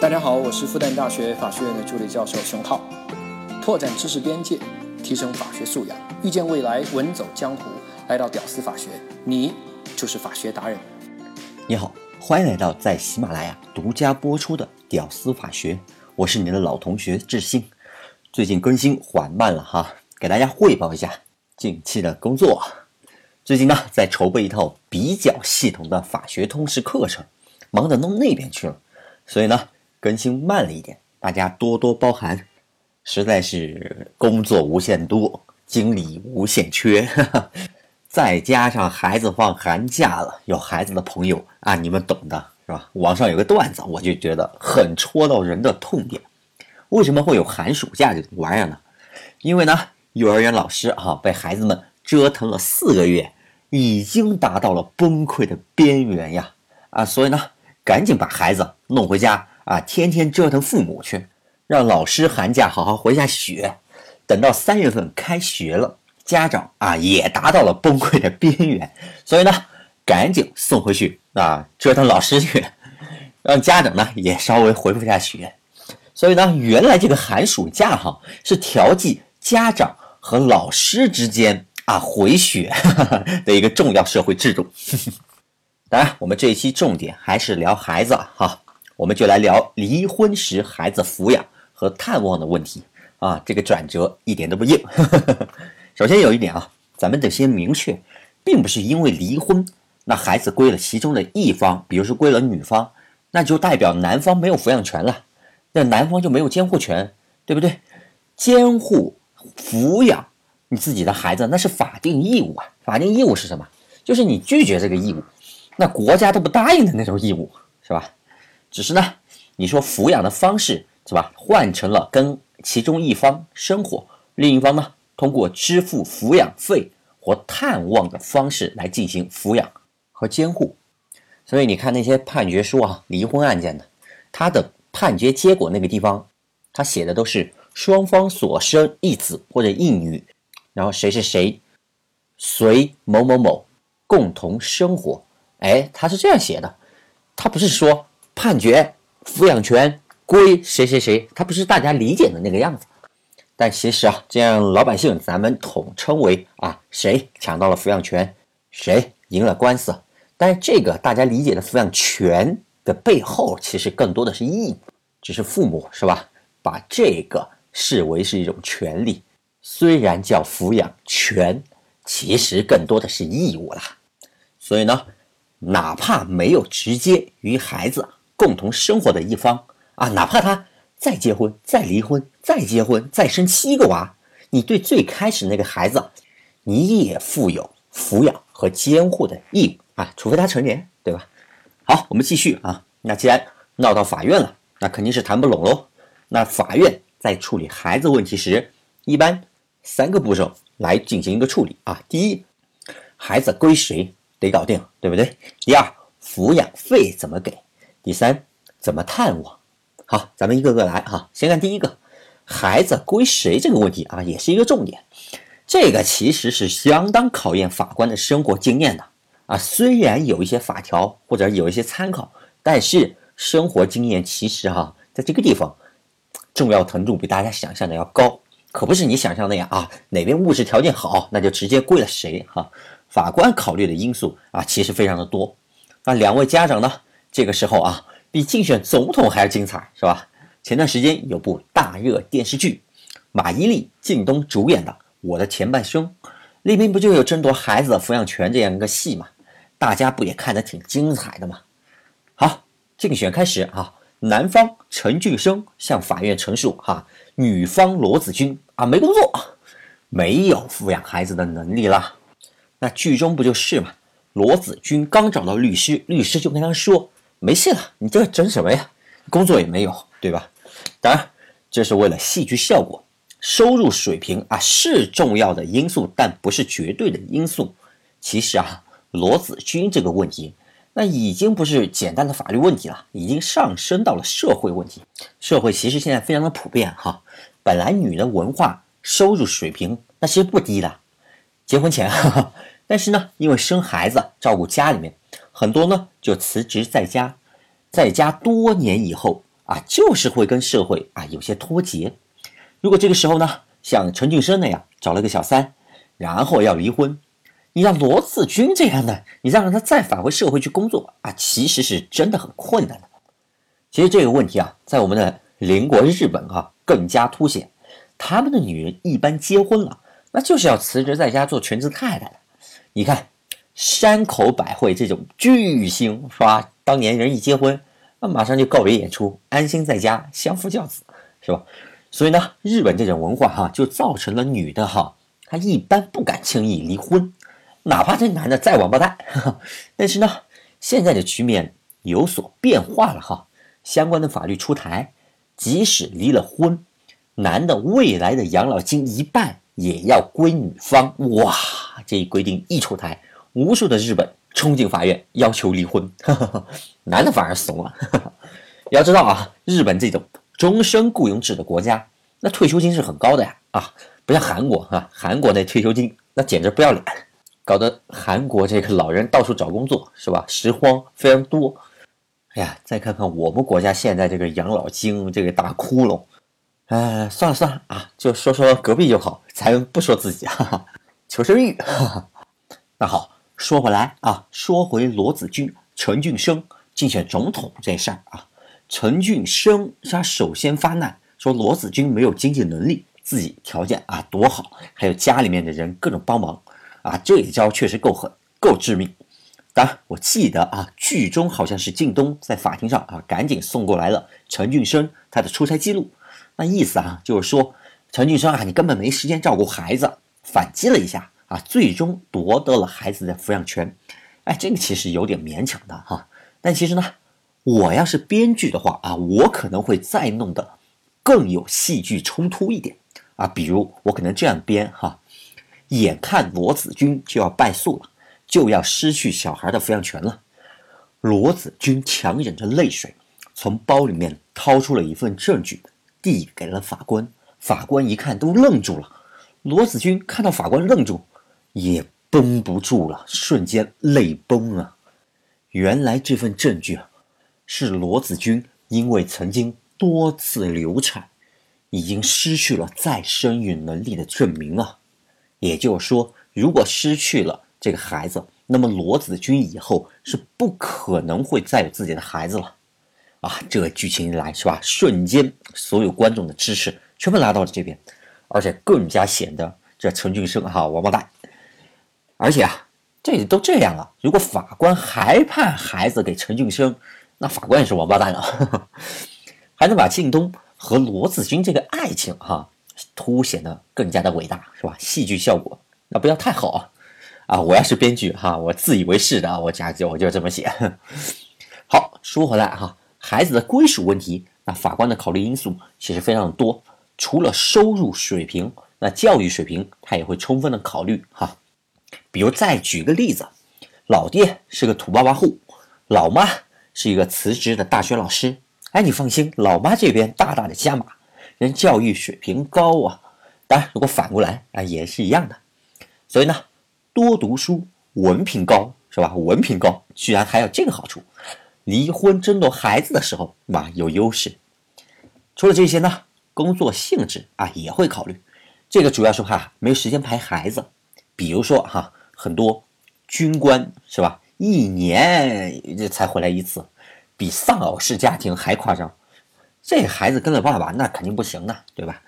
大家好，我是复旦大学法学院的助理教授熊浩，拓展知识边界，提升法学素养，遇见未来，稳走江湖。来到屌丝法学，你就是法学达人。你好，欢迎来到在喜马拉雅独家播出的《屌丝法学》，我是你的老同学志新。最近更新缓慢了哈，给大家汇报一下近期的工作。最近呢，在筹备一套比较系统的法学通识课程，忙着弄那边去了，所以呢，更新慢了一点，大家多多包涵。实在是工作无限多，精力无限缺。再加上孩子放寒假了，有孩子的朋友啊，你们懂的是吧？网上有个段子，我就觉得很戳到人的痛点。为什么会有寒暑假这玩意儿呢？因为呢，幼儿园老师啊被孩子们折腾了四个月，已经达到了崩溃的边缘呀啊！所以呢，赶紧把孩子弄回家啊，天天折腾父母去，让老师寒假好好回下血，等到三月份开学了。家长啊也达到了崩溃的边缘，所以呢，赶紧送回去啊，折腾老师去，让家长呢也稍微回复下学。所以呢，原来这个寒暑假哈是调剂家长和老师之间啊回血 的一个重要社会制度。当然，我们这一期重点还是聊孩子哈，我们就来聊离婚时孩子抚养和探望的问题啊，这个转折一点都不硬。首先有一点啊，咱们得先明确，并不是因为离婚，那孩子归了其中的一方，比如说归了女方，那就代表男方没有抚养权了，那男方就没有监护权，对不对？监护抚养你自己的孩子，那是法定义务啊。法定义务是什么？就是你拒绝这个义务，那国家都不答应的那种义务，是吧？只是呢，你说抚养的方式是吧，换成了跟其中一方生活，另一方呢？通过支付抚养费或探望的方式来进行抚养和监护，所以你看那些判决书啊，离婚案件的，他的判决结果那个地方，他写的都是双方所生一子或者一女，然后谁是谁随某某某共同生活，哎，他是这样写的，他不是说判决抚养权归谁谁谁，他不是大家理解的那个样子。但其实啊，这样老百姓咱们统称为啊，谁抢到了抚养权，谁赢了官司。但这个大家理解的抚养权的背后，其实更多的是义务，只是父母是吧？把这个视为是一种权利，虽然叫抚养权，其实更多的是义务啦。所以呢，哪怕没有直接与孩子共同生活的一方啊，哪怕他。再结婚，再离婚，再结婚，再生七个娃，你对最开始那个孩子，你也负有抚养和监护的义务啊，除非他成年，对吧？好，我们继续啊。那既然闹到法院了，那肯定是谈不拢喽。那法院在处理孩子问题时，一般三个步骤来进行一个处理啊。第一，孩子归谁得搞定，对不对？第二，抚养费怎么给？第三，怎么探望？好，咱们一个个来哈。先看第一个，孩子归谁这个问题啊，也是一个重点。这个其实是相当考验法官的生活经验的啊。虽然有一些法条或者有一些参考，但是生活经验其实哈，在这个地方重要程度比大家想象的要高。可不是你想象那样啊，哪边物质条件好，那就直接归了谁哈。法官考虑的因素啊，其实非常的多。那两位家长呢，这个时候啊。比竞选总统还要精彩，是吧？前段时间有部大热电视剧，马伊琍、靳东主演的《我的前半生》，里面不就有争夺孩子的抚养权这样一个戏吗？大家不也看得挺精彩的吗？好，竞选开始啊，男方陈俊生向法院陈述哈，女方罗子君啊没工作，没有抚养孩子的能力啦。那剧中不就是吗？罗子君刚找到律师，律师就跟他说。没戏了，你这争什么呀？工作也没有，对吧？当然，这是为了戏剧效果，收入水平啊是重要的因素，但不是绝对的因素。其实啊，罗子君这个问题，那已经不是简单的法律问题了，已经上升到了社会问题。社会其实现在非常的普遍哈，本来女人文化收入水平那其实不低的，结婚前哈哈，但是呢，因为生孩子照顾家里面。很多呢就辞职在家，在家多年以后啊，就是会跟社会啊有些脱节。如果这个时候呢，像陈俊生那样找了个小三，然后要离婚，你让罗子君这样的，你再让他再返回社会去工作啊，其实是真的很困难的。其实这个问题啊，在我们的邻国日本哈更加凸显，他们的女人一般结婚了，那就是要辞职在家做全职太太的。你看山口百惠这种巨星是吧？当年人一结婚，那马上就告别演出，安心在家相夫教子，是吧？所以呢，日本这种文化哈，就造成了女的哈，她一般不敢轻易离婚，哪怕这男的再王八蛋。但是呢，现在的局面有所变化了哈。相关的法律出台，即使离了婚，男的未来的养老金一半也要归女方。哇，这一规定一出台，无数的日本冲进法院要求离婚，男的反而怂了。要知道啊，日本这种终身雇佣制的国家，那退休金是很高的呀。啊，不像韩国啊，韩国那退休金那简直不要脸，搞得韩国这个老人到处找工作，是吧？拾荒非常多。哎呀，再看看我们国家现在这个养老金这个大窟窿，哎，算了算了啊，就说说隔壁就好，咱不说自己哈哈。求生欲，哈哈。那好，说回来啊，说回罗子君、陈俊生竞选总统这事儿啊，陈俊生他首先发难，说罗子君没有经济能力，自己条件啊多好，还有家里面的人各种帮忙啊，这一招确实够狠，够致命。当然我记得啊，剧中好像是靳东在法庭上啊，赶紧送过来了陈俊生他的出差记录。那意思啊，就是说陈俊生啊，你根本没时间照顾孩子，反击了一下啊，最终夺得了孩子的抚养权。哎，这个其实有点勉强的哈。但其实呢，我要是编剧的话啊，我可能会再弄得更有戏剧冲突一点啊。比如我可能这样编哈，眼看罗子君就要败诉了。就要失去小孩的抚养权了。罗子君强忍着泪水，从包里面掏出了一份证据，递给了法官。法官一看，都愣住了。罗子君看到法官愣住，也绷不住了，瞬间泪崩了。原来这份证据啊，是罗子君因为曾经多次流产，已经失去了再生育能力的证明啊。也就是说，如果失去了，这个孩子，那么罗子君以后是不可能会再有自己的孩子了，啊，这个剧情一来是吧？瞬间所有观众的支持全部拉到了这边，而且更加显得这陈俊生哈王八蛋。而且啊，这都这样了，如果法官还判孩子给陈俊生，那法官也是王八蛋啊，还能把靳东和罗子君这个爱情哈凸显的更加的伟大是吧？戏剧效果那不要太好啊。啊，我要是编剧哈，我自以为是的啊，我假就我就这么写。好，说回来哈，孩子的归属问题，那法官的考虑因素其实非常多，除了收入水平，那教育水平他也会充分的考虑哈。比如再举个例子，老爹是个土巴巴户，老妈是一个辞职的大学老师。哎，你放心，老妈这边大大的加码，人教育水平高啊。当然，如果反过来啊，也是一样的。所以呢。多读书，文凭高是吧？文凭高，居然还有这个好处。离婚争夺孩子的时候，嘛有优势。除了这些呢，工作性质啊也会考虑。这个主要是怕没时间陪孩子。比如说哈，很多军官是吧，一年这才回来一次，比丧偶式家庭还夸张。这孩子跟了爸爸，那肯定不行的，对吧？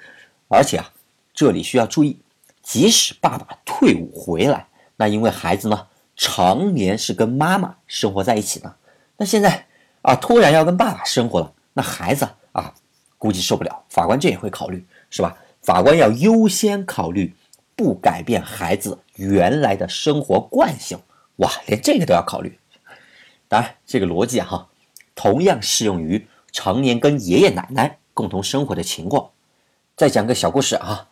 而且啊，这里需要注意，即使爸爸退伍回来。那因为孩子呢，常年是跟妈妈生活在一起的，那现在啊，突然要跟爸爸生活了，那孩子啊，估计受不了。法官这也会考虑，是吧？法官要优先考虑不改变孩子原来的生活惯性。哇，连这个都要考虑。当然，这个逻辑哈，同样适用于常年跟爷爷奶奶共同生活的情况。再讲个小故事啊，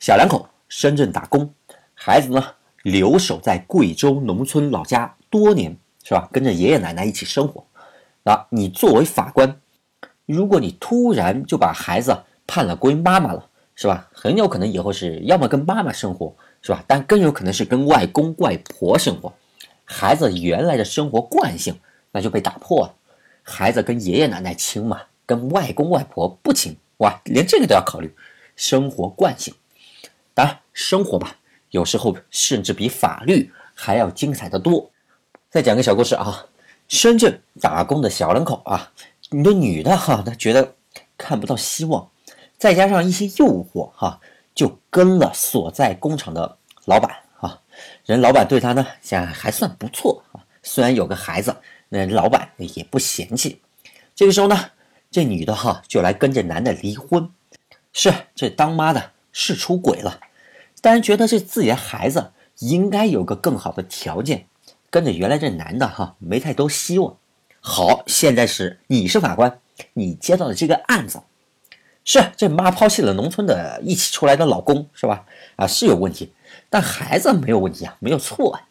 小两口深圳打工，孩子呢？留守在贵州农村老家多年，是吧？跟着爷爷奶奶一起生活。啊，你作为法官，如果你突然就把孩子判了归妈妈了，是吧？很有可能以后是要么跟妈妈生活，是吧？但更有可能是跟外公外婆生活。孩子原来的生活惯性那就被打破了。孩子跟爷爷奶奶亲嘛，跟外公外婆不亲，哇，连这个都要考虑，生活惯性。当然，生活吧，有时候甚至比法律还要精彩的多。再讲个小故事啊，深圳打工的小两口啊，你的女的哈，她觉得看不到希望，再加上一些诱惑哈，就跟了所在工厂的老板啊。人老板对他呢，现在还算不错啊，虽然有个孩子，那老板也不嫌弃。这个时候呢，这女的哈就来跟这男的离婚，是这当妈的是出轨了。当然觉得这自己的孩子应该有个更好的条件，跟着原来这男的哈没太多希望。好，现在是你是法官，你接到的这个案子，是这妈抛弃了农村的一起出来的老公是吧？啊是有问题，但孩子没有问题啊，没有错啊。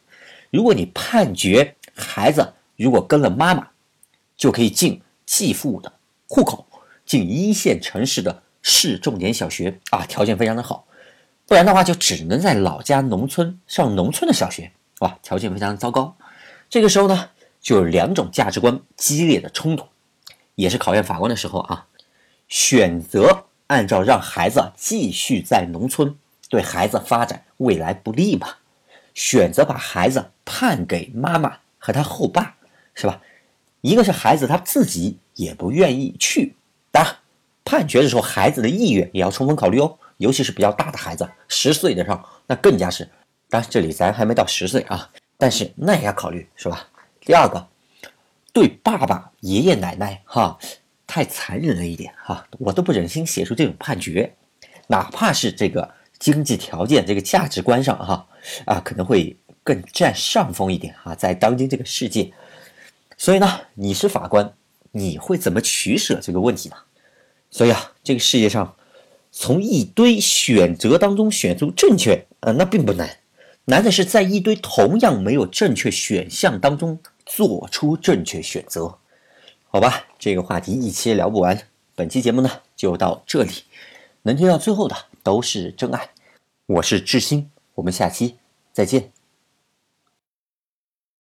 如果你判决孩子如果跟了妈妈，就可以进继父的户口，进一线城市的市重点小学啊，条件非常的好。不然的话，就只能在老家农村上农村的小学，哇，条件非常糟糕。这个时候呢，就有两种价值观激烈的冲突，也是考验法官的时候啊。选择按照让孩子继续在农村，对孩子发展未来不利嘛？选择把孩子判给妈妈和他后爸，是吧？一个是孩子他自己也不愿意去，当然，判决的时候孩子的意愿也要充分考虑哦。尤其是比较大的孩子，十岁的上，那更加是。当然，这里咱还没到十岁啊，但是那也要考虑，是吧？第二个，对爸爸、爷爷奶奶哈，太残忍了一点哈，我都不忍心写出这种判决。哪怕是这个经济条件、这个价值观上哈啊，可能会更占上风一点哈，在当今这个世界。所以呢，你是法官，你会怎么取舍这个问题呢？所以啊，这个世界上。从一堆选择当中选出正确，呃，那并不难，难的是在一堆同样没有正确选项当中做出正确选择。好吧，这个话题一期聊不完，本期节目呢就到这里，能听到最后的都是真爱。我是志新，我们下期再见。